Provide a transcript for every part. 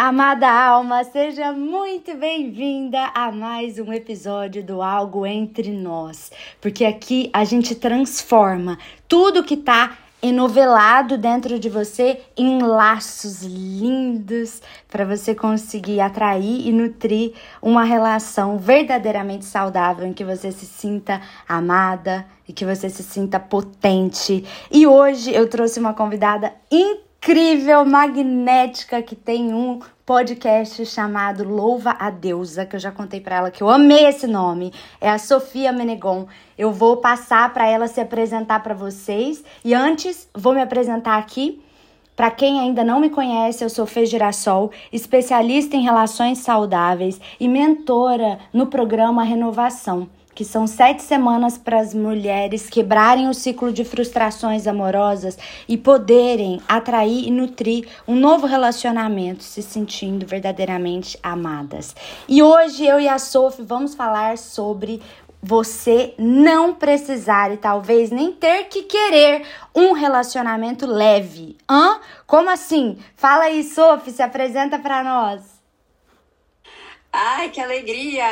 Amada alma, seja muito bem-vinda a mais um episódio do Algo Entre Nós, porque aqui a gente transforma tudo que tá enovelado dentro de você em laços lindos para você conseguir atrair e nutrir uma relação verdadeiramente saudável em que você se sinta amada e que você se sinta potente. E hoje eu trouxe uma convidada incrível incrível, magnética, que tem um podcast chamado Louva a Deusa, que eu já contei para ela que eu amei esse nome. É a Sofia Menegon. Eu vou passar para ela se apresentar para vocês e antes vou me apresentar aqui. Para quem ainda não me conhece, eu sou Fê Girassol, especialista em relações saudáveis e mentora no programa Renovação que são sete semanas para as mulheres quebrarem o ciclo de frustrações amorosas e poderem atrair e nutrir um novo relacionamento, se sentindo verdadeiramente amadas. E hoje eu e a Sophie vamos falar sobre você não precisar e talvez nem ter que querer um relacionamento leve. Hã? Como assim? Fala aí, Sophie, se apresenta para nós. Ai, que alegria,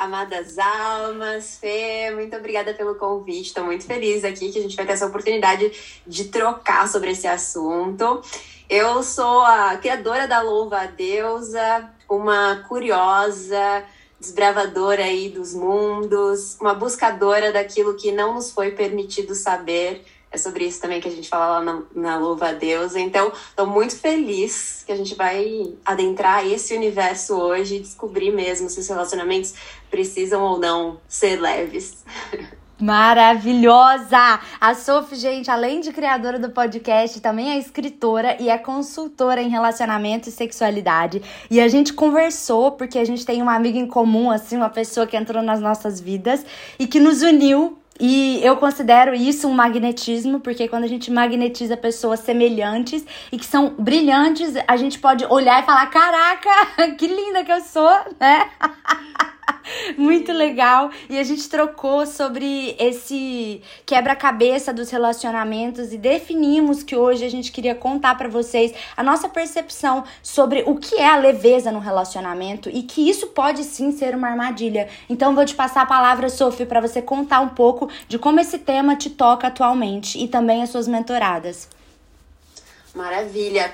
amadas almas, Fê, muito obrigada pelo convite. Estou muito feliz aqui que a gente vai ter essa oportunidade de trocar sobre esse assunto. Eu sou a criadora da Louva a Deusa, uma curiosa, desbravadora aí dos mundos, uma buscadora daquilo que não nos foi permitido saber é sobre isso também que a gente fala lá na, na Louva a Deus. Então, estou muito feliz que a gente vai adentrar esse universo hoje e descobrir mesmo se os relacionamentos precisam ou não ser leves. Maravilhosa! A Sophie, gente, além de criadora do podcast, também é escritora e é consultora em relacionamento e sexualidade. E a gente conversou porque a gente tem uma amiga em comum, assim, uma pessoa que entrou nas nossas vidas e que nos uniu e eu considero isso um magnetismo, porque quando a gente magnetiza pessoas semelhantes e que são brilhantes, a gente pode olhar e falar: caraca, que linda que eu sou, né? Muito legal. E a gente trocou sobre esse quebra-cabeça dos relacionamentos e definimos que hoje a gente queria contar para vocês a nossa percepção sobre o que é a leveza no relacionamento e que isso pode sim ser uma armadilha. Então vou te passar a palavra, Sophie, para você contar um pouco de como esse tema te toca atualmente e também as suas mentoradas. Maravilha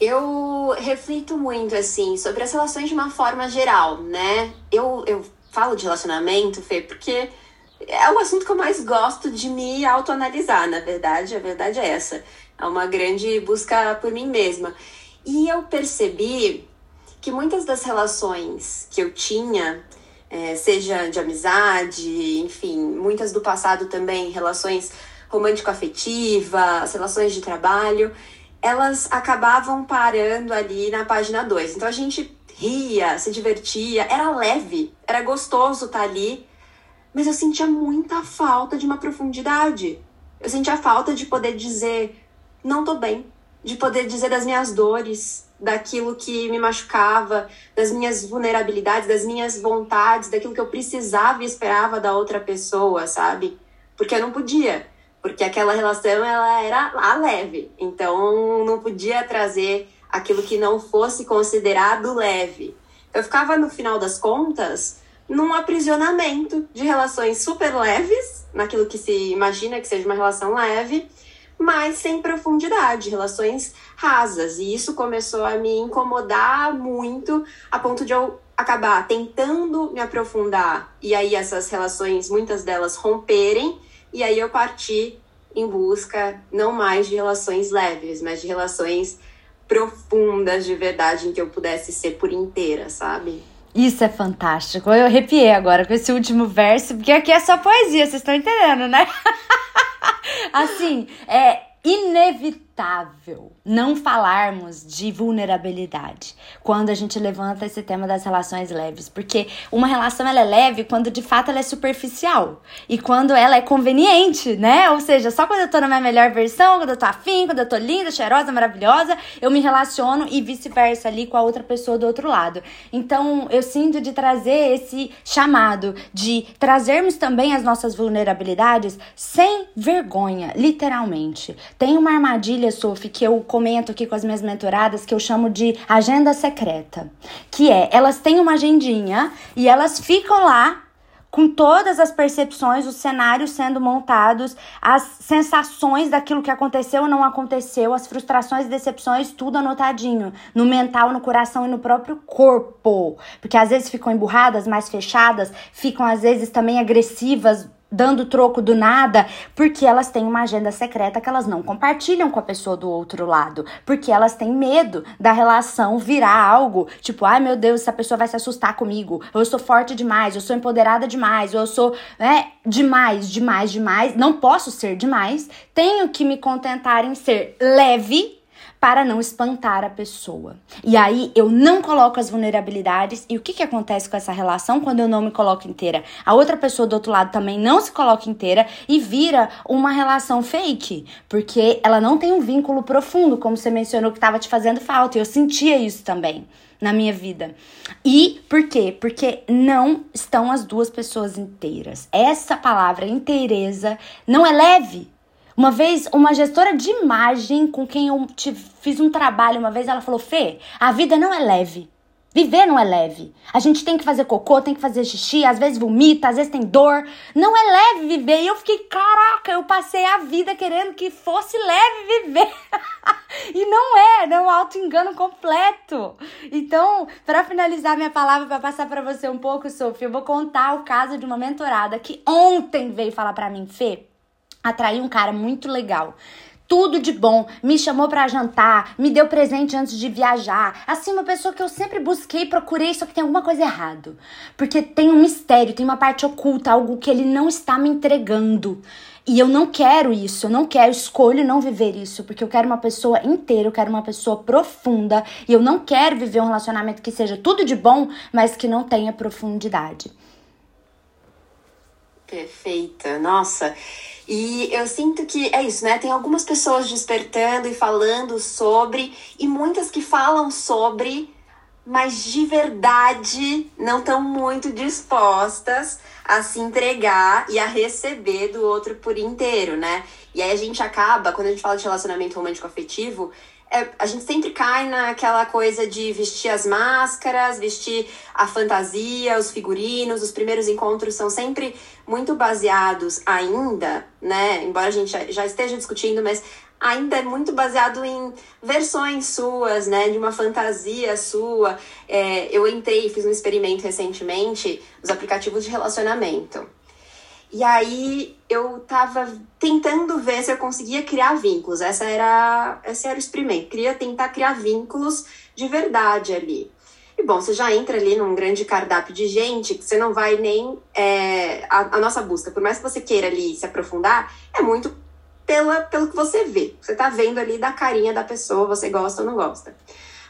eu reflito muito, assim, sobre as relações de uma forma geral, né? Eu, eu falo de relacionamento, Fê, porque é o assunto que eu mais gosto de me autoanalisar, na verdade, a verdade é essa. É uma grande busca por mim mesma. E eu percebi que muitas das relações que eu tinha, é, seja de amizade, enfim, muitas do passado também, relações romântico-afetivas, relações de trabalho, elas acabavam parando ali na página 2. Então a gente ria, se divertia, era leve, era gostoso estar tá ali, mas eu sentia muita falta de uma profundidade. Eu sentia falta de poder dizer não tô bem, de poder dizer das minhas dores, daquilo que me machucava, das minhas vulnerabilidades, das minhas vontades, daquilo que eu precisava e esperava da outra pessoa, sabe? Porque eu não podia porque aquela relação ela era a leve, então não podia trazer aquilo que não fosse considerado leve. Eu ficava no final das contas num aprisionamento de relações super leves, naquilo que se imagina que seja uma relação leve, mas sem profundidade, relações rasas. E isso começou a me incomodar muito, a ponto de eu acabar tentando me aprofundar e aí essas relações, muitas delas romperem e aí eu parti em busca não mais de relações leves, mas de relações profundas de verdade em que eu pudesse ser por inteira, sabe? Isso é fantástico. Eu arrepiei agora com esse último verso, porque aqui é só poesia, vocês estão entendendo, né? assim, é inevitável não falarmos de vulnerabilidade quando a gente levanta esse tema das relações leves, porque uma relação ela é leve quando de fato ela é superficial e quando ela é conveniente, né? Ou seja, só quando eu tô na minha melhor versão, quando eu tô afim, quando eu tô linda, cheirosa, maravilhosa, eu me relaciono e vice-versa ali com a outra pessoa do outro lado. Então, eu sinto de trazer esse chamado de trazermos também as nossas vulnerabilidades sem vergonha, literalmente. Tem uma armadilha terapia, Sophie, que eu comento aqui com as minhas mentoradas, que eu chamo de agenda secreta. Que é, elas têm uma agendinha e elas ficam lá com todas as percepções, os cenários sendo montados, as sensações daquilo que aconteceu ou não aconteceu, as frustrações e decepções, tudo anotadinho, no mental, no coração e no próprio corpo. Porque às vezes ficam emburradas, mais fechadas, ficam às vezes também agressivas, dando troco do nada, porque elas têm uma agenda secreta que elas não compartilham com a pessoa do outro lado, porque elas têm medo da relação virar algo tipo, ai meu Deus, essa pessoa vai se assustar comigo, eu sou forte demais, eu sou empoderada demais, eu sou, né, demais, demais, demais, não posso ser demais, tenho que me contentar em ser leve para não espantar a pessoa. E aí eu não coloco as vulnerabilidades. E o que, que acontece com essa relação quando eu não me coloco inteira? A outra pessoa do outro lado também não se coloca inteira e vira uma relação fake, porque ela não tem um vínculo profundo, como você mencionou que estava te fazendo falta. E eu sentia isso também na minha vida. E por quê? Porque não estão as duas pessoas inteiras. Essa palavra inteireza não é leve. Uma vez, uma gestora de imagem com quem eu fiz um trabalho uma vez, ela falou: Fê, a vida não é leve. Viver não é leve. A gente tem que fazer cocô, tem que fazer xixi, às vezes vomita, às vezes tem dor. Não é leve viver. E eu fiquei, caraca, eu passei a vida querendo que fosse leve viver. e não é, não é um auto-engano completo. Então, para finalizar minha palavra, para passar para você um pouco, Sofia, eu vou contar o caso de uma mentorada que ontem veio falar para mim, Fê, atraí um cara muito legal tudo de bom, me chamou para jantar, me deu presente antes de viajar. Assim, uma pessoa que eu sempre busquei, procurei, só que tem alguma coisa errado. Porque tem um mistério, tem uma parte oculta, algo que ele não está me entregando. E eu não quero isso, eu não quero, escolho não viver isso, porque eu quero uma pessoa inteira, eu quero uma pessoa profunda, e eu não quero viver um relacionamento que seja tudo de bom, mas que não tenha profundidade. Perfeita, nossa. E eu sinto que é isso, né? Tem algumas pessoas despertando e falando sobre, e muitas que falam sobre, mas de verdade não estão muito dispostas a se entregar e a receber do outro por inteiro, né? E aí a gente acaba, quando a gente fala de relacionamento romântico afetivo, é, a gente sempre cai naquela coisa de vestir as máscaras, vestir a fantasia, os figurinos. Os primeiros encontros são sempre muito baseados ainda, né? Embora a gente já esteja discutindo, mas ainda é muito baseado em versões suas, né? De uma fantasia sua. É, eu entrei, fiz um experimento recentemente nos aplicativos de relacionamento. E aí eu tava tentando ver se eu conseguia criar vínculos. Essa era, esse era o experimento. Queria tentar criar vínculos de verdade ali. E bom, você já entra ali num grande cardápio de gente que você não vai nem. É, a, a, nossa busca, por mais que você queira ali se aprofundar, é muito pela, pelo que você vê. Você tá vendo ali da carinha da pessoa, você gosta ou não gosta.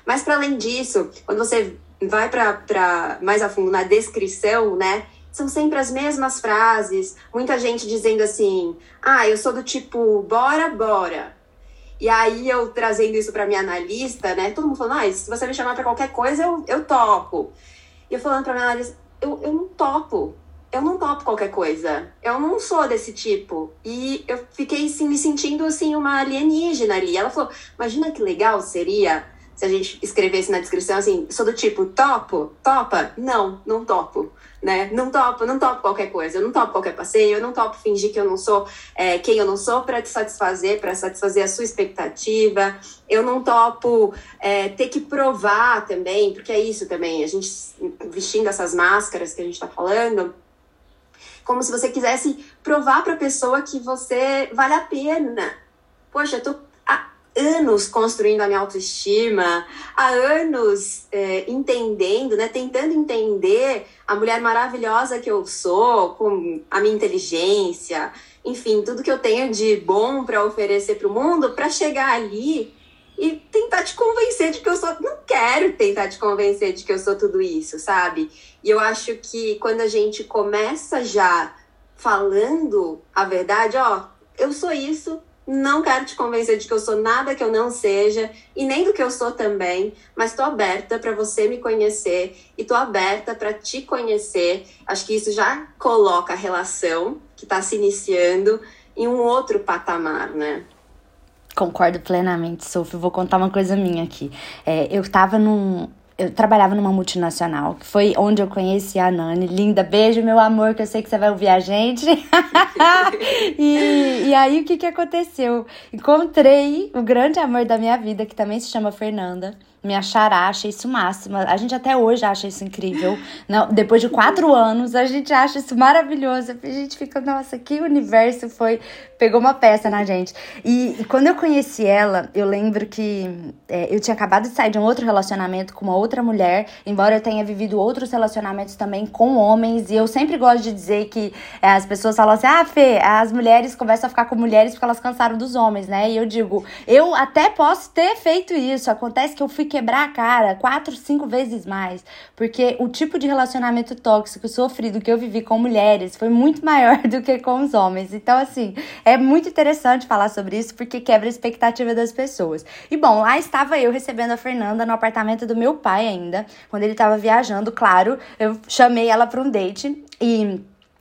Mas para além disso, quando você vai para mais a fundo na descrição, né? São sempre as mesmas frases. Muita gente dizendo assim: ah, eu sou do tipo, bora, bora. E aí eu trazendo isso para minha analista, né? Todo mundo falando: ah, se você me chamar para qualquer coisa, eu, eu topo. E eu falando para minha analista: eu, eu não topo. Eu não topo qualquer coisa. Eu não sou desse tipo. E eu fiquei assim, me sentindo assim uma alienígena ali. Ela falou: imagina que legal seria se a gente escrevesse na descrição assim, sou do tipo, topo? Topa? Não, não topo né? Não topo, não topo qualquer coisa, eu não topo qualquer passeio, eu não topo fingir que eu não sou é, quem eu não sou para te satisfazer, para satisfazer a sua expectativa. Eu não topo é, ter que provar também, porque é isso também, a gente vestindo essas máscaras que a gente está falando, como se você quisesse provar para a pessoa que você vale a pena. Poxa, eu tô anos construindo a minha autoestima, há anos é, entendendo, né, tentando entender a mulher maravilhosa que eu sou, com a minha inteligência, enfim, tudo que eu tenho de bom para oferecer para o mundo, para chegar ali e tentar te convencer de que eu sou. Não quero tentar te convencer de que eu sou tudo isso, sabe? E eu acho que quando a gente começa já falando a verdade, ó, eu sou isso, não quero te convencer de que eu sou nada que eu não seja e nem do que eu sou também, mas estou aberta para você me conhecer e estou aberta para te conhecer. Acho que isso já coloca a relação que está se iniciando em um outro patamar, né? Concordo plenamente, Sophie. Vou contar uma coisa minha aqui. É, eu tava num, eu trabalhava numa multinacional, que foi onde eu conheci a Nani. Linda, beijo, meu amor, que eu sei que você vai ouvir a gente. e, e aí, o que, que aconteceu? Encontrei o grande amor da minha vida, que também se chama Fernanda me achará, achei isso máximo. A gente até hoje acha isso incrível. Não, depois de quatro anos, a gente acha isso maravilhoso. A gente fica, nossa, que universo foi. Pegou uma peça na gente. E, e quando eu conheci ela, eu lembro que é, eu tinha acabado de sair de um outro relacionamento com uma outra mulher, embora eu tenha vivido outros relacionamentos também com homens. E eu sempre gosto de dizer que é, as pessoas falam assim: ah, Fê, as mulheres começam a ficar com mulheres porque elas cansaram dos homens, né? E eu digo, eu até posso ter feito isso. Acontece que eu fui quebrar a cara quatro, cinco vezes mais. Porque o tipo de relacionamento tóxico sofrido que eu vivi com mulheres foi muito maior do que com os homens. Então, assim, é muito interessante falar sobre isso porque quebra a expectativa das pessoas. E bom, lá estava eu recebendo a Fernanda no apartamento do meu pai ainda, quando ele estava viajando, claro. Eu chamei ela para um date e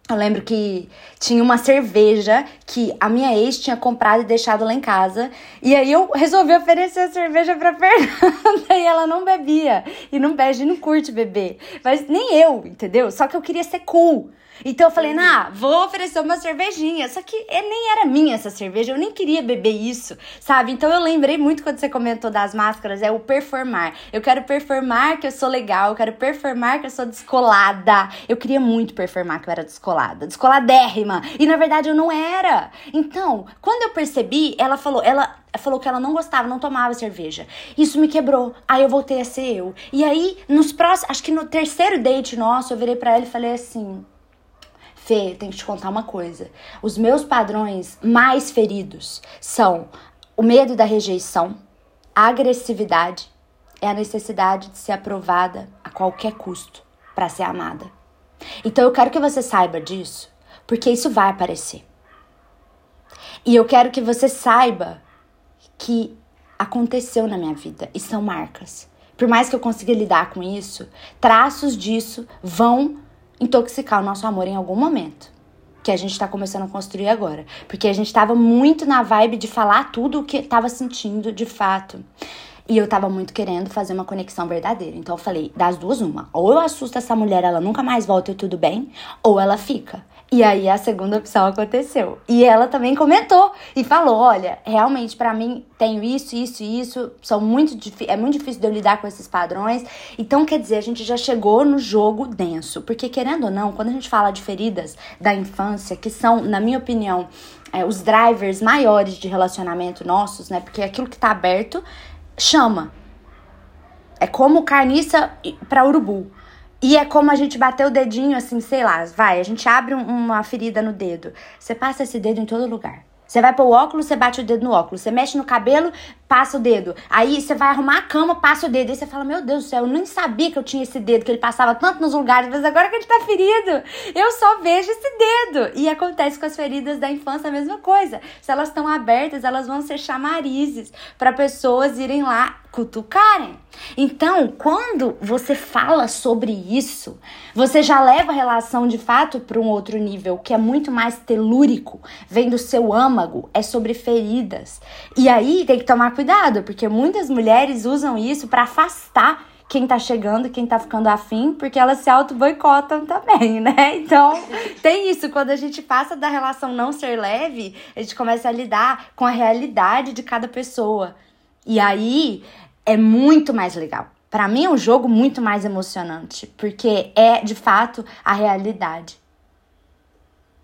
eu lembro que tinha uma cerveja que a minha ex tinha comprado e deixado lá em casa. E aí eu resolvi oferecer a cerveja pra Fernanda e ela não bebia. E não bebe, não curte beber. Mas nem eu, entendeu? Só que eu queria ser cool. Então eu falei, nah, vou oferecer uma cervejinha. Só que nem era minha essa cerveja, eu nem queria beber isso, sabe? Então eu lembrei muito quando você comentou das máscaras, é o performar. Eu quero performar que eu sou legal, eu quero performar que eu sou descolada. Eu queria muito performar que eu era descolada, descoladérrima. E na verdade eu não era. Então, quando eu percebi, ela falou, ela falou que ela não gostava, não tomava cerveja. Isso me quebrou. Aí eu voltei a ser eu. E aí, nos próximos, acho que no terceiro date nosso, eu virei para ela e falei assim: Fê, tenho que te contar uma coisa. Os meus padrões mais feridos são o medo da rejeição, a agressividade, é a necessidade de ser aprovada a qualquer custo para ser amada. Então eu quero que você saiba disso, porque isso vai aparecer. E eu quero que você saiba que aconteceu na minha vida e são marcas. Por mais que eu consiga lidar com isso, traços disso vão intoxicar o nosso amor em algum momento. Que a gente está começando a construir agora. Porque a gente estava muito na vibe de falar tudo o que estava sentindo de fato. E eu tava muito querendo fazer uma conexão verdadeira. Então eu falei, das duas, uma. Ou eu assusto essa mulher, ela nunca mais volta e tudo bem, ou ela fica. E aí a segunda opção aconteceu. E ela também comentou e falou: olha, realmente para mim tenho isso, isso e isso. São muito é muito difícil de eu lidar com esses padrões. Então, quer dizer, a gente já chegou no jogo denso. Porque, querendo ou não, quando a gente fala de feridas da infância, que são, na minha opinião, é, os drivers maiores de relacionamento nossos, né? Porque aquilo que tá aberto chama. É como carniça para urubu. E é como a gente bater o dedinho, assim, sei lá, vai, a gente abre um, uma ferida no dedo. Você passa esse dedo em todo lugar. Você vai pôr o óculos, você bate o dedo no óculos. Você mexe no cabelo, passa o dedo. Aí você vai arrumar a cama, passa o dedo. Aí você fala: Meu Deus do céu, eu nem sabia que eu tinha esse dedo, que ele passava tanto nos lugares, mas agora que ele tá ferido, eu só vejo esse dedo. E acontece com as feridas da infância a mesma coisa. Se elas estão abertas, elas vão ser chamarizes para pessoas irem lá cutucarem. Então, quando você fala sobre isso, você já leva a relação de fato para um outro nível, que é muito mais telúrico, vem do seu âmago, é sobre feridas. E aí tem que tomar cuidado, porque muitas mulheres usam isso para afastar quem tá chegando, quem tá ficando afim, porque elas se auto-boicotam também, né? Então, tem isso. Quando a gente passa da relação não ser leve, a gente começa a lidar com a realidade de cada pessoa. E aí é muito mais legal. Para mim é um jogo muito mais emocionante, porque é de fato a realidade.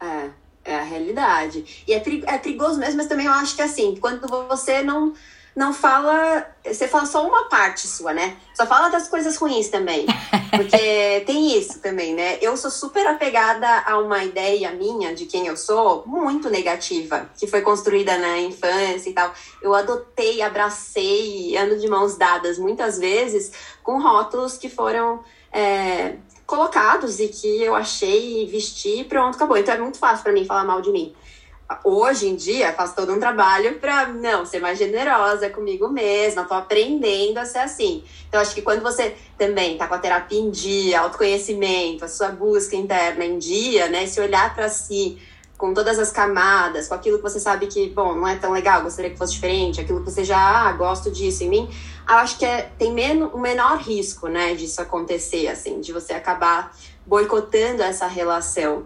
É, é a realidade. E é, é perigoso mesmo, mas também eu acho que assim, quando você não não fala. Você fala só uma parte sua, né? Só fala das coisas ruins também. Porque tem isso também, né? Eu sou super apegada a uma ideia minha de quem eu sou, muito negativa, que foi construída na infância e tal. Eu adotei, abracei, ando de mãos dadas muitas vezes com rótulos que foram. É, colocados e que eu achei, vesti e pronto, acabou. Então é muito fácil para mim falar mal de mim hoje em dia faço todo um trabalho para não ser mais generosa comigo mesma, tô aprendendo a ser assim. Então acho que quando você também tá com a terapia em dia, autoconhecimento, a sua busca interna em dia, né, se olhar para si com todas as camadas, com aquilo que você sabe que, bom, não é tão legal, gostaria que fosse diferente, aquilo que você já, ah, gosto disso em mim, acho que é, tem men o menor risco, né, disso acontecer, assim, de você acabar boicotando essa relação.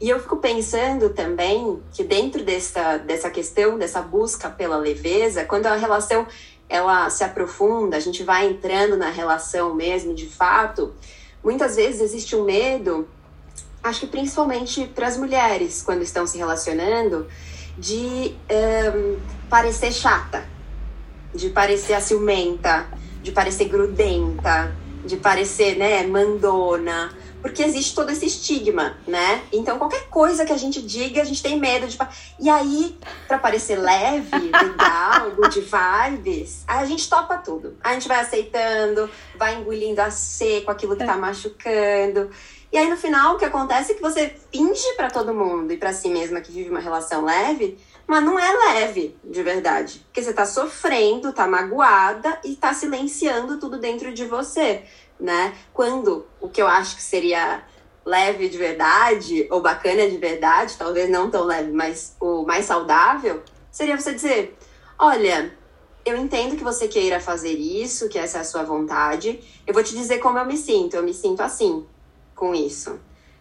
E eu fico pensando também que dentro dessa, dessa questão, dessa busca pela leveza, quando a relação ela se aprofunda, a gente vai entrando na relação mesmo, de fato, muitas vezes existe um medo, acho que principalmente para as mulheres, quando estão se relacionando, de um, parecer chata, de parecer a ciumenta, de parecer grudenta, de parecer, né, mandona porque existe todo esse estigma, né? Então, qualquer coisa que a gente diga, a gente tem medo de. E aí, para parecer leve, legal, good vibes, a gente topa tudo. A gente vai aceitando, vai engolindo a seco aquilo que tá machucando. E aí, no final, o que acontece é que você finge para todo mundo e para si mesma que vive uma relação leve, mas não é leve, de verdade. Porque você tá sofrendo, tá magoada e tá silenciando tudo dentro de você né? Quando o que eu acho que seria leve de verdade, ou bacana de verdade, talvez não tão leve, mas o mais saudável, seria você dizer: olha, eu entendo que você queira fazer isso, que essa é a sua vontade. Eu vou te dizer como eu me sinto. Eu me sinto assim com isso.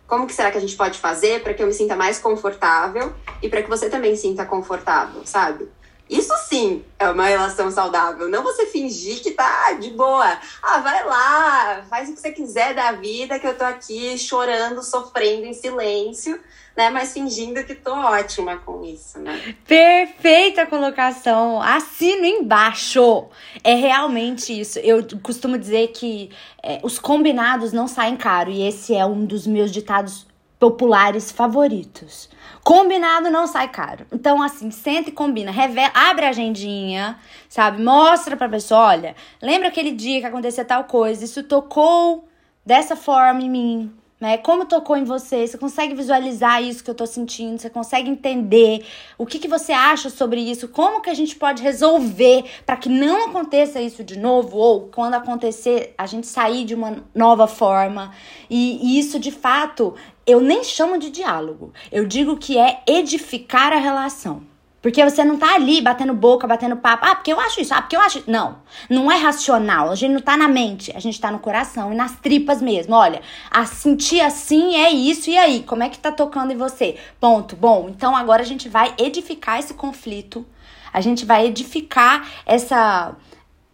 Como que será que a gente pode fazer para que eu me sinta mais confortável e para que você também sinta confortável, sabe? Isso sim é uma relação saudável. Não você fingir que tá de boa. Ah, vai lá, faz o que você quiser da vida, que eu tô aqui chorando, sofrendo em silêncio, né? Mas fingindo que tô ótima com isso, né? Perfeita colocação. Assino embaixo. É realmente isso. Eu costumo dizer que é, os combinados não saem caro. E esse é um dos meus ditados populares favoritos. Combinado não sai caro. Então, assim, senta e combina. Revela, abre a agendinha, sabe? Mostra pra pessoa: olha, lembra aquele dia que aconteceu tal coisa? Isso tocou dessa forma em mim né? Como tocou em você? Você consegue visualizar isso que eu tô sentindo? Você consegue entender o que, que você acha sobre isso? Como que a gente pode resolver para que não aconteça isso de novo? Ou quando acontecer, a gente sair de uma nova forma? E, e isso, de fato, eu nem chamo de diálogo. Eu digo que é edificar a relação. Porque você não tá ali batendo boca, batendo papo. Ah, porque eu acho isso. Ah, porque eu acho. Não. Não é racional. A gente não tá na mente. A gente tá no coração e nas tripas mesmo. Olha, a sentir assim é isso. E aí? Como é que tá tocando em você? Ponto. Bom, então agora a gente vai edificar esse conflito. A gente vai edificar essa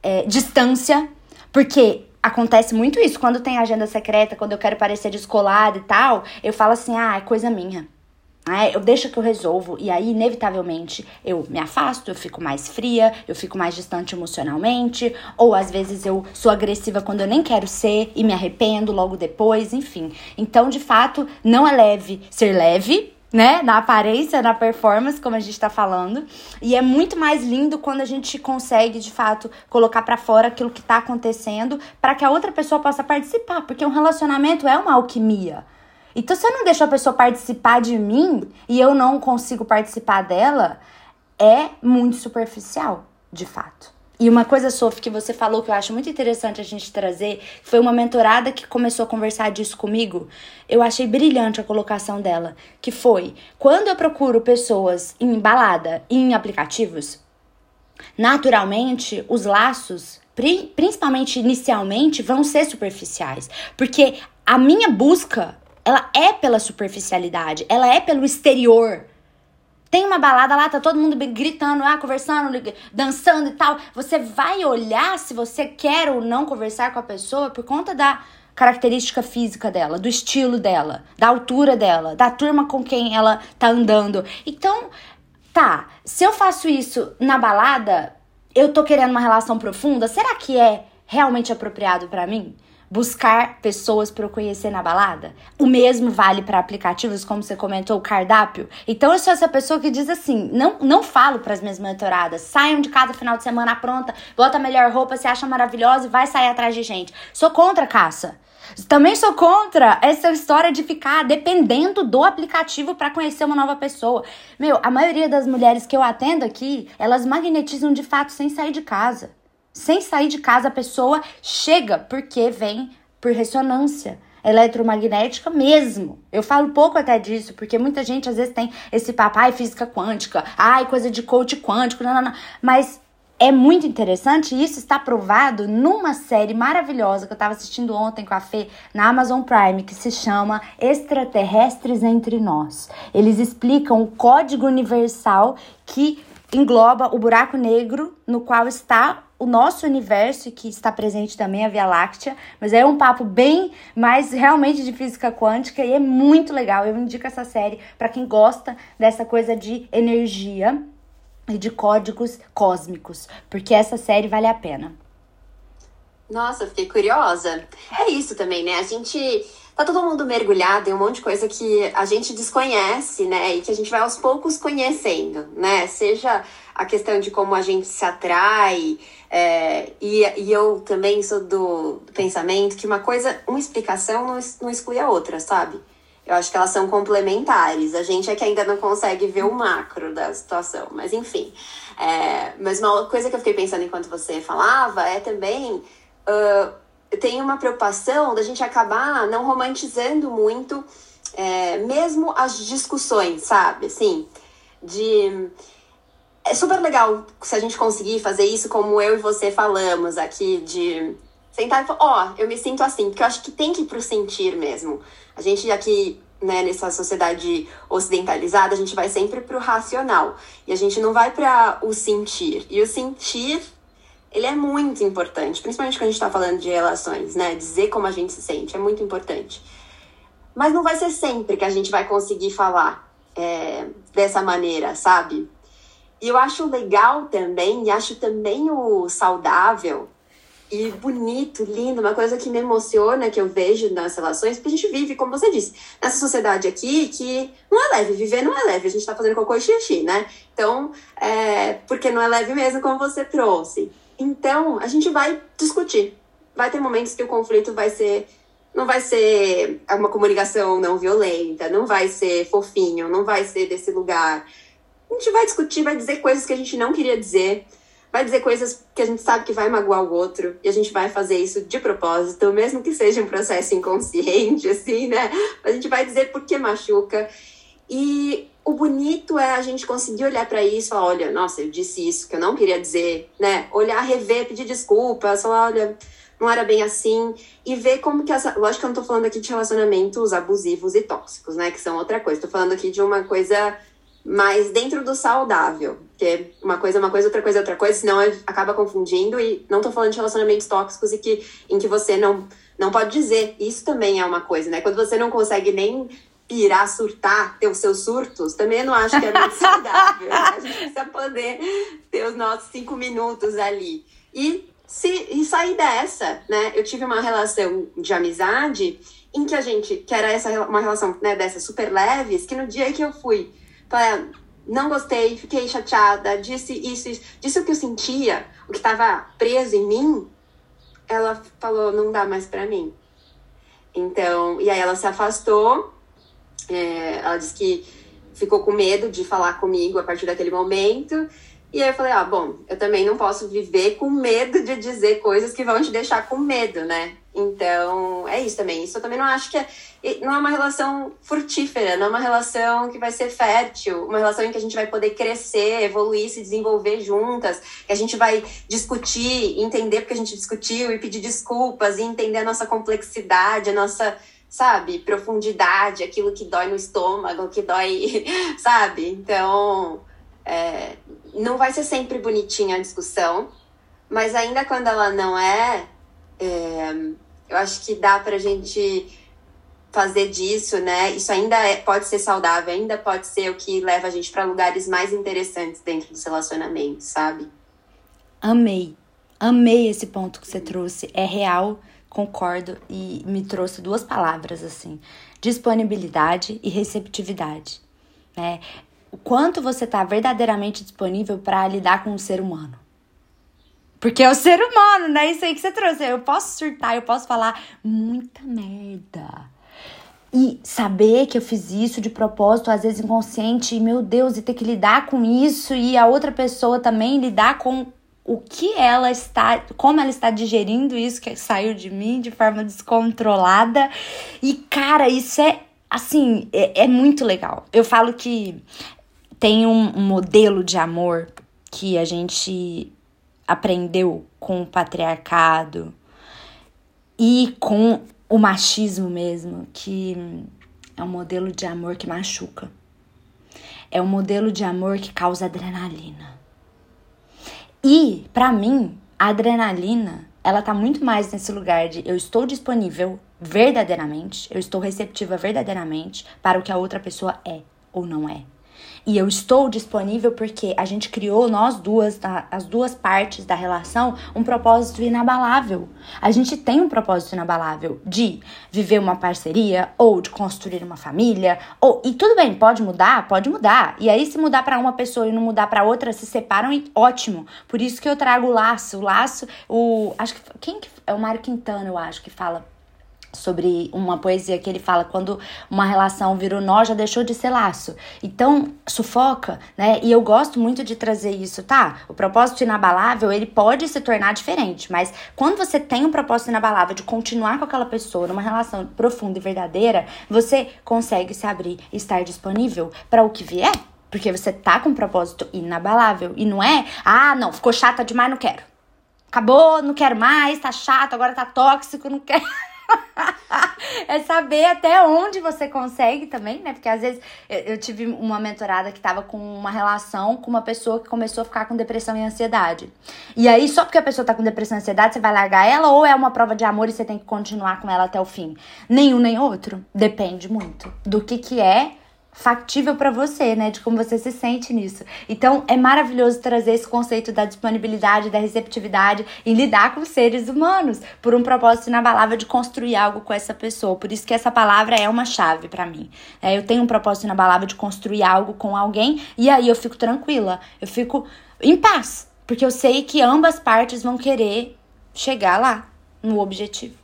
é, distância. Porque acontece muito isso. Quando tem agenda secreta, quando eu quero parecer descolada e tal, eu falo assim: ah, é coisa minha. É, eu deixo que eu resolvo e aí inevitavelmente eu me afasto, eu fico mais fria, eu fico mais distante emocionalmente, ou às vezes eu sou agressiva quando eu nem quero ser e me arrependo logo depois, enfim. Então, de fato, não é leve ser leve, né? Na aparência, na performance, como a gente tá falando. E é muito mais lindo quando a gente consegue, de fato, colocar para fora aquilo que tá acontecendo para que a outra pessoa possa participar, porque um relacionamento é uma alquimia. Então, se eu não deixo a pessoa participar de mim e eu não consigo participar dela, é muito superficial, de fato. E uma coisa, Sophie, que você falou que eu acho muito interessante a gente trazer, foi uma mentorada que começou a conversar disso comigo. Eu achei brilhante a colocação dela, que foi: quando eu procuro pessoas em balada e em aplicativos, naturalmente os laços, principalmente inicialmente, vão ser superficiais, porque a minha busca ela é pela superficialidade, ela é pelo exterior. Tem uma balada lá, tá todo mundo gritando, ah, conversando, dançando e tal. Você vai olhar se você quer ou não conversar com a pessoa por conta da característica física dela, do estilo dela, da altura dela, da turma com quem ela tá andando. Então, tá, se eu faço isso na balada, eu tô querendo uma relação profunda, será que é realmente apropriado para mim? Buscar pessoas para eu conhecer na balada. O mesmo vale para aplicativos, como você comentou, o cardápio. Então eu sou essa pessoa que diz assim: não, não falo para as minhas mentoradas, saiam de casa final de semana pronta, bota a melhor roupa, se acha maravilhosa e vai sair atrás de gente. Sou contra caça. Também sou contra essa história de ficar dependendo do aplicativo para conhecer uma nova pessoa. Meu, a maioria das mulheres que eu atendo aqui, elas magnetizam de fato sem sair de casa. Sem sair de casa, a pessoa chega porque vem por ressonância. eletromagnética mesmo. Eu falo pouco até disso, porque muita gente às vezes tem esse papo, ai, física quântica, ai, coisa de coach quântico, não, não, não. Mas é muito interessante e isso está provado numa série maravilhosa que eu estava assistindo ontem com a Fê na Amazon Prime, que se chama Extraterrestres Entre Nós. Eles explicam o código universal que engloba o buraco negro no qual está o nosso universo, que está presente também a Via Láctea, mas é um papo bem mais realmente de física quântica e é muito legal. Eu indico essa série para quem gosta dessa coisa de energia e de códigos cósmicos, porque essa série vale a pena. Nossa, fiquei curiosa. É isso também, né? A gente tá todo mundo mergulhado em um monte de coisa que a gente desconhece, né? E que a gente vai aos poucos conhecendo, né? Seja a questão de como a gente se atrai, é, e, e eu também sou do, pensamento que uma coisa, uma explicação não, não exclui a outra, sabe? Eu acho que elas são complementares. A gente é que ainda não consegue ver o macro da situação, mas enfim. É, mas uma coisa que eu fiquei pensando enquanto você falava é também. Uh, tem uma preocupação da gente acabar não romantizando muito, é, mesmo as discussões, sabe? Assim, de. É super legal se a gente conseguir fazer isso como eu e você falamos aqui, de sentar e falar, ó, oh, eu me sinto assim, porque eu acho que tem que ir pro sentir mesmo. A gente aqui, né, nessa sociedade ocidentalizada, a gente vai sempre pro racional. E a gente não vai para o sentir. E o sentir, ele é muito importante, principalmente quando a gente tá falando de relações, né? Dizer como a gente se sente é muito importante. Mas não vai ser sempre que a gente vai conseguir falar é, dessa maneira, sabe? E eu acho legal também, e acho também o saudável, e bonito, lindo, uma coisa que me emociona, que eu vejo nas relações, porque a gente vive, como você disse, nessa sociedade aqui que não é leve, viver não é leve, a gente tá fazendo cocô e xixi, né? Então, é, porque não é leve mesmo, como você trouxe. Então, a gente vai discutir. Vai ter momentos que o conflito vai ser. Não vai ser uma comunicação não violenta, não vai ser fofinho, não vai ser desse lugar. A gente vai discutir, vai dizer coisas que a gente não queria dizer vai dizer coisas que a gente sabe que vai magoar o outro e a gente vai fazer isso de propósito, mesmo que seja um processo inconsciente, assim, né? A gente vai dizer porque machuca. E o bonito é a gente conseguir olhar para isso falar: olha, nossa, eu disse isso que eu não queria dizer, né? Olhar, rever, pedir desculpas, falar: olha, não era bem assim. E ver como que essa. Lógico que eu não tô falando aqui de relacionamentos abusivos e tóxicos, né? Que são outra coisa. Tô falando aqui de uma coisa mais dentro do saudável. Porque uma coisa é uma coisa, outra coisa é outra coisa, senão acaba confundindo. E não tô falando de relacionamentos tóxicos e que, em que você não, não pode dizer. Isso também é uma coisa, né? Quando você não consegue nem pirar, surtar, ter os seus surtos, também não acho que é muito saudável. Né? A gente precisa poder ter os nossos cinco minutos ali. E, se, e sair dessa, né? Eu tive uma relação de amizade em que a gente, que era essa, uma relação né, dessas super leves, que no dia que eu fui Falei, não gostei, fiquei chateada, disse isso, isso, disse o que eu sentia, o que estava preso em mim. Ela falou, não dá mais para mim. Então, e aí ela se afastou. É, ela disse que ficou com medo de falar comigo a partir daquele momento. E aí eu falei, ah, bom, eu também não posso viver com medo de dizer coisas que vão te deixar com medo, né? Então, é isso também. Isso eu também não acho que é, não é uma relação frutífera, não é uma relação que vai ser fértil, uma relação em que a gente vai poder crescer, evoluir, se desenvolver juntas, que a gente vai discutir, entender porque a gente discutiu e pedir desculpas e entender a nossa complexidade, a nossa, sabe, profundidade, aquilo que dói no estômago, que dói, sabe? Então, é, não vai ser sempre bonitinha a discussão, mas ainda quando ela não é, é eu acho que dá pra gente fazer disso, né? Isso ainda é, pode ser saudável, ainda pode ser o que leva a gente para lugares mais interessantes dentro dos relacionamentos, sabe? Amei. Amei esse ponto que você trouxe. É real, concordo e me trouxe duas palavras assim: disponibilidade e receptividade. Né? O quanto você está verdadeiramente disponível para lidar com o ser humano. Porque é o ser humano, né? Isso aí que você trouxe. Eu posso surtar, eu posso falar muita merda. E saber que eu fiz isso de propósito, às vezes inconsciente, e meu Deus, e ter que lidar com isso, e a outra pessoa também lidar com o que ela está, como ela está digerindo isso que saiu de mim de forma descontrolada. E cara, isso é assim, é, é muito legal. Eu falo que tem um, um modelo de amor que a gente aprendeu com o patriarcado e com o machismo mesmo, que é um modelo de amor que machuca. É um modelo de amor que causa adrenalina. E, para mim, a adrenalina, ela tá muito mais nesse lugar de eu estou disponível verdadeiramente, eu estou receptiva verdadeiramente para o que a outra pessoa é ou não é. E eu estou disponível porque a gente criou, nós duas, as duas partes da relação, um propósito inabalável. A gente tem um propósito inabalável de viver uma parceria ou de construir uma família. ou E tudo bem, pode mudar? Pode mudar. E aí, se mudar para uma pessoa e não mudar para outra, se separam e ótimo. Por isso que eu trago o laço. O laço, o. Acho que. Quem que. É o Mário Quintana, eu acho, que fala sobre uma poesia que ele fala quando uma relação virou nó já deixou de ser laço. Então, sufoca, né? E eu gosto muito de trazer isso, tá? O propósito inabalável, ele pode se tornar diferente, mas quando você tem um propósito inabalável de continuar com aquela pessoa numa relação profunda e verdadeira, você consegue se abrir estar disponível para o que vier. Porque você tá com um propósito inabalável. E não é, ah, não, ficou chata demais, não quero. Acabou, não quero mais, tá chato, agora tá tóxico, não quero. é saber até onde você consegue também, né? Porque às vezes eu tive uma mentorada que tava com uma relação com uma pessoa que começou a ficar com depressão e ansiedade. E aí, só porque a pessoa tá com depressão e ansiedade, você vai largar ela ou é uma prova de amor e você tem que continuar com ela até o fim? Nenhum nem outro. Depende muito do que que é factível para você, né? De como você se sente nisso. Então, é maravilhoso trazer esse conceito da disponibilidade, da receptividade e lidar com seres humanos por um propósito inabalável de construir algo com essa pessoa. Por isso que essa palavra é uma chave para mim. É, eu tenho um propósito inabalável de construir algo com alguém e aí eu fico tranquila, eu fico em paz, porque eu sei que ambas partes vão querer chegar lá no objetivo.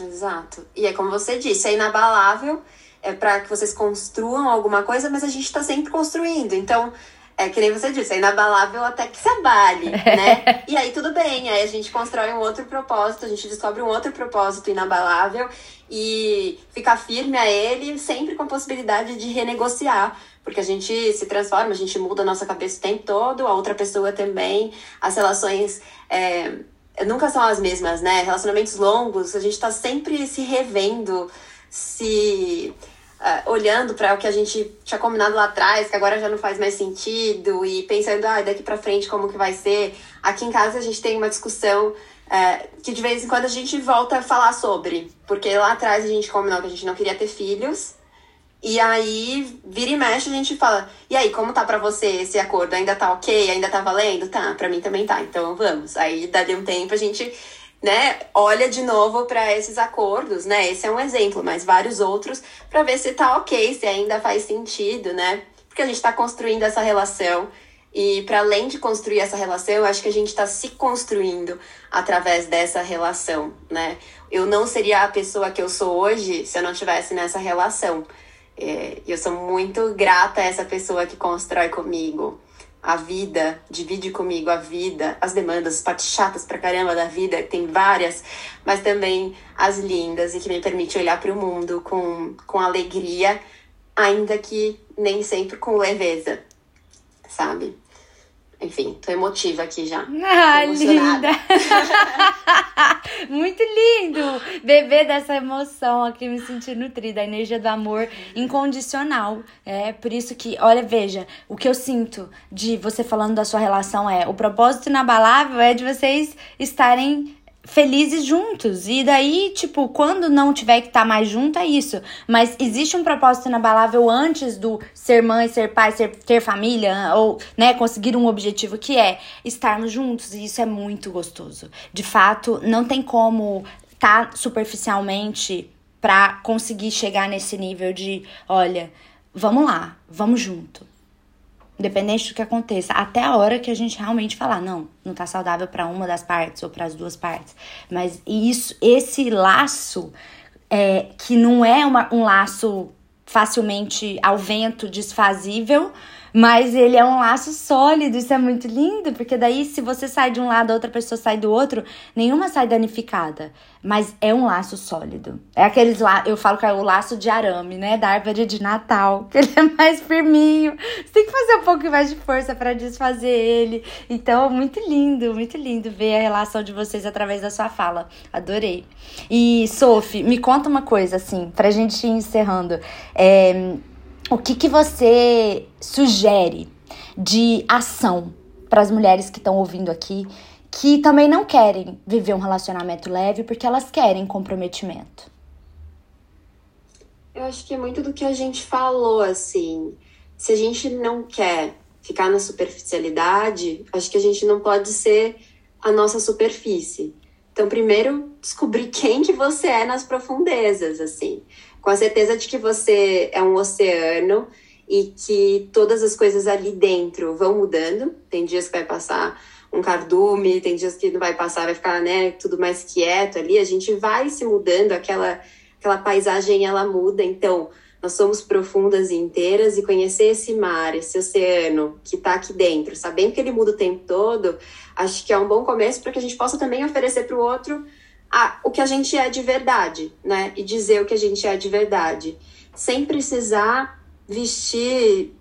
Exato. E é como você disse, é inabalável é para que vocês construam alguma coisa, mas a gente está sempre construindo. Então, é que nem você disse, é inabalável até que se abale, né? e aí tudo bem, aí a gente constrói um outro propósito, a gente descobre um outro propósito inabalável e fica firme a ele, sempre com a possibilidade de renegociar. Porque a gente se transforma, a gente muda a nossa cabeça o tempo todo, a outra pessoa também, as relações. É, nunca são as mesmas, né? Relacionamentos longos, a gente tá sempre se revendo, se uh, olhando para o que a gente tinha combinado lá atrás, que agora já não faz mais sentido, e pensando, ah, daqui para frente como que vai ser. Aqui em casa a gente tem uma discussão uh, que de vez em quando a gente volta a falar sobre, porque lá atrás a gente combinou que a gente não queria ter filhos. E aí, vira e mexe, a gente fala: e aí, como tá pra você esse acordo? Ainda tá ok? Ainda tá valendo? Tá, pra mim também tá, então vamos. Aí, dali um tempo, a gente né, olha de novo para esses acordos, né? Esse é um exemplo, mas vários outros para ver se tá ok, se ainda faz sentido, né? Porque a gente está construindo essa relação e para além de construir essa relação, eu acho que a gente está se construindo através dessa relação, né? Eu não seria a pessoa que eu sou hoje se eu não tivesse nessa relação. É, eu sou muito grata a essa pessoa que constrói comigo a vida, divide comigo a vida, as demandas, as partes chatas pra caramba da vida, tem várias, mas também as lindas e que me permite olhar para o mundo com, com alegria, ainda que nem sempre com leveza, sabe? Enfim, tô emotiva aqui já. Ah, linda! Muito lindo! Beber dessa emoção aqui, me sentir nutrida, a energia do amor incondicional. É por isso que, olha, veja, o que eu sinto de você falando da sua relação é o propósito inabalável é de vocês estarem felizes juntos. E daí, tipo, quando não tiver que estar tá mais junto, é isso. Mas existe um propósito inabalável antes do ser mãe, ser pai, ser, ter família, ou, né, conseguir um objetivo que é estarmos juntos. E isso é muito gostoso. De fato, não tem como tá superficialmente para conseguir chegar nesse nível de, olha, vamos lá, vamos junto independente do que aconteça, até a hora que a gente realmente falar, não, não tá saudável para uma das partes ou para as duas partes. Mas isso, esse laço é, que não é uma, um laço facilmente ao vento desfazível, Mas ele é um laço sólido, isso é muito lindo, porque daí se você sai de um lado, a outra pessoa sai do outro, nenhuma sai danificada. Mas é um laço sólido. É aqueles lá, eu falo que é o laço de arame, né? Da árvore de Natal, que ele é mais firminho. Você tem que fazer um pouco mais de força para desfazer ele. Então, muito lindo, muito lindo ver a relação de vocês através da sua fala. Adorei. E, Sophie, me conta uma coisa, assim, pra gente ir encerrando. É, o que, que você sugere de ação para as mulheres que estão ouvindo aqui que também não querem viver um relacionamento leve porque elas querem comprometimento? Eu acho que é muito do que a gente falou, assim. Se a gente não quer ficar na superficialidade, acho que a gente não pode ser a nossa superfície. Então, primeiro, descobrir quem que você é nas profundezas, assim com a certeza de que você é um oceano e que todas as coisas ali dentro vão mudando. Tem dias que vai passar um cardume, tem dias que não vai passar, vai ficar, né, tudo mais quieto ali. A gente vai se mudando, aquela aquela paisagem ela muda. Então, nós somos profundas e inteiras e conhecer esse mar, esse oceano que está aqui dentro, sabendo que ele muda o tempo todo, acho que é um bom começo para que a gente possa também oferecer para o outro a, o que a gente é de verdade, né? E dizer o que a gente é de verdade. Sem precisar vestir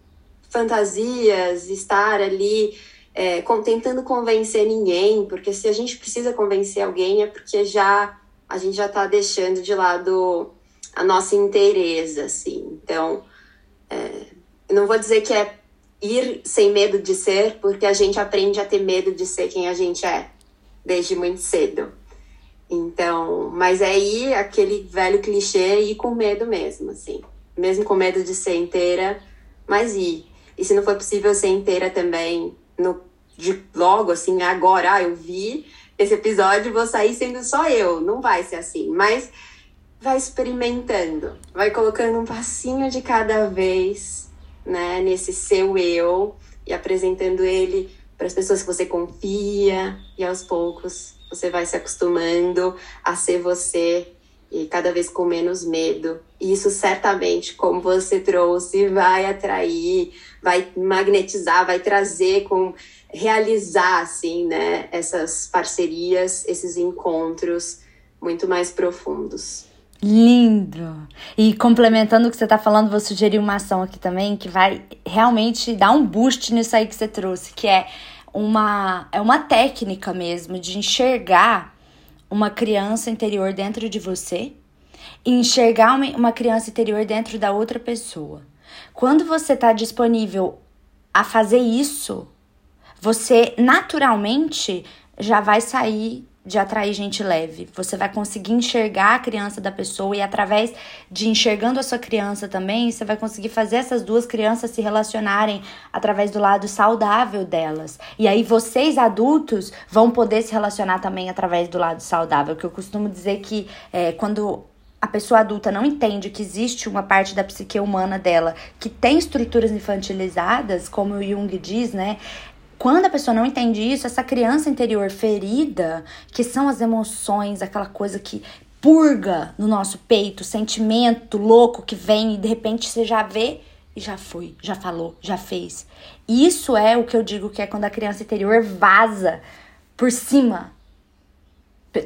fantasias, estar ali é, tentando convencer ninguém, porque se a gente precisa convencer alguém é porque já a gente já está deixando de lado a nossa inteireza, assim. Então, é, não vou dizer que é ir sem medo de ser, porque a gente aprende a ter medo de ser quem a gente é desde muito cedo. Então, mas aí aquele velho clichê ir com medo mesmo, assim. Mesmo com medo de ser inteira, mas ir. E se não for possível ser inteira também, no, de logo, assim, agora, ah, eu vi esse episódio, vou sair sendo só eu. Não vai ser assim, mas vai experimentando, vai colocando um passinho de cada vez, né, nesse seu eu e apresentando ele para as pessoas que você confia e aos poucos você vai se acostumando a ser você e cada vez com menos medo. E isso certamente, como você trouxe, vai atrair, vai magnetizar, vai trazer com realizar assim, né, essas parcerias, esses encontros muito mais profundos. Lindo! E complementando o que você está falando, vou sugerir uma ação aqui também que vai realmente dar um boost nisso aí que você trouxe, que é uma é uma técnica mesmo de enxergar uma criança interior dentro de você e enxergar uma, uma criança interior dentro da outra pessoa. Quando você está disponível a fazer isso, você naturalmente já vai sair de atrair gente leve. Você vai conseguir enxergar a criança da pessoa e através de enxergando a sua criança também, você vai conseguir fazer essas duas crianças se relacionarem através do lado saudável delas. E aí vocês adultos vão poder se relacionar também através do lado saudável, que eu costumo dizer que é, quando a pessoa adulta não entende que existe uma parte da psique humana dela que tem estruturas infantilizadas, como o Jung diz, né? Quando a pessoa não entende isso, essa criança interior ferida, que são as emoções, aquela coisa que purga no nosso peito, sentimento louco que vem e de repente você já vê e já foi, já falou, já fez. Isso é o que eu digo que é quando a criança interior vaza por cima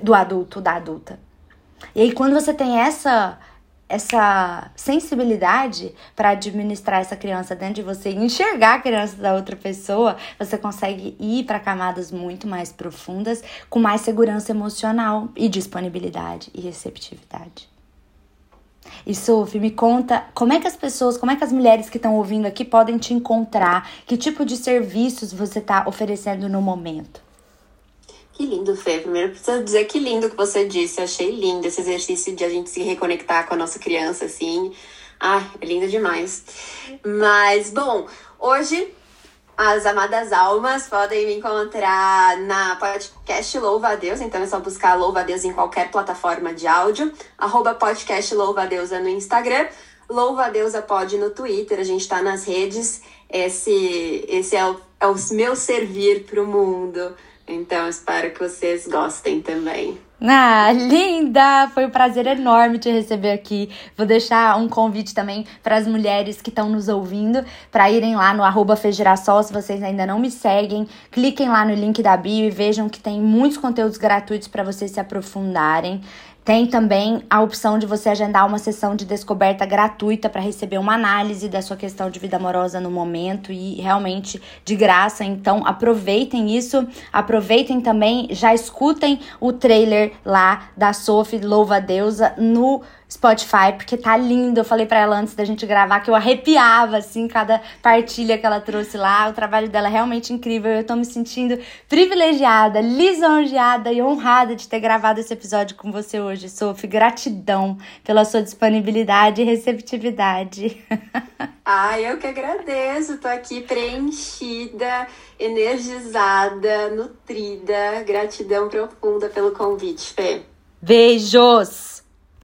do adulto, da adulta. E aí quando você tem essa essa sensibilidade para administrar essa criança dentro de você e enxergar a criança da outra pessoa, você consegue ir para camadas muito mais profundas, com mais segurança emocional e disponibilidade e receptividade. E Sophie, me conta como é que as pessoas, como é que as mulheres que estão ouvindo aqui podem te encontrar, que tipo de serviços você está oferecendo no momento. Que lindo, Fê. Primeiro preciso dizer que lindo que você disse. Eu achei lindo esse exercício de a gente se reconectar com a nossa criança, assim. Ah, é lindo demais. Mas, bom, hoje as amadas almas podem me encontrar na podcast Louva a Deus, então é só buscar Louva a Deus em qualquer plataforma de áudio. Arroba podcast Louva a Deusa no Instagram. Louva a Deusa pode no Twitter, a gente tá nas redes. Esse, esse é, o, é o meu servir pro mundo. Então, espero que vocês gostem também. Ah, linda! Foi um prazer enorme te receber aqui. Vou deixar um convite também para as mulheres que estão nos ouvindo para irem lá no arroba se vocês ainda não me seguem. Cliquem lá no link da bio e vejam que tem muitos conteúdos gratuitos para vocês se aprofundarem. Tem também a opção de você agendar uma sessão de descoberta gratuita para receber uma análise da sua questão de vida amorosa no momento e realmente de graça. Então, aproveitem isso. Aproveitem também, já escutem o trailer lá da Sophie Louva Deusa no Spotify, porque tá lindo. Eu falei para ela antes da gente gravar que eu arrepiava, assim, cada partilha que ela trouxe lá. O trabalho dela é realmente incrível. Eu tô me sentindo privilegiada, lisonjeada e honrada de ter gravado esse episódio com você hoje, Sophie. Gratidão pela sua disponibilidade e receptividade. Ah, eu que agradeço. Tô aqui preenchida, energizada, nutrida. Gratidão profunda pelo convite, Fê. Beijos!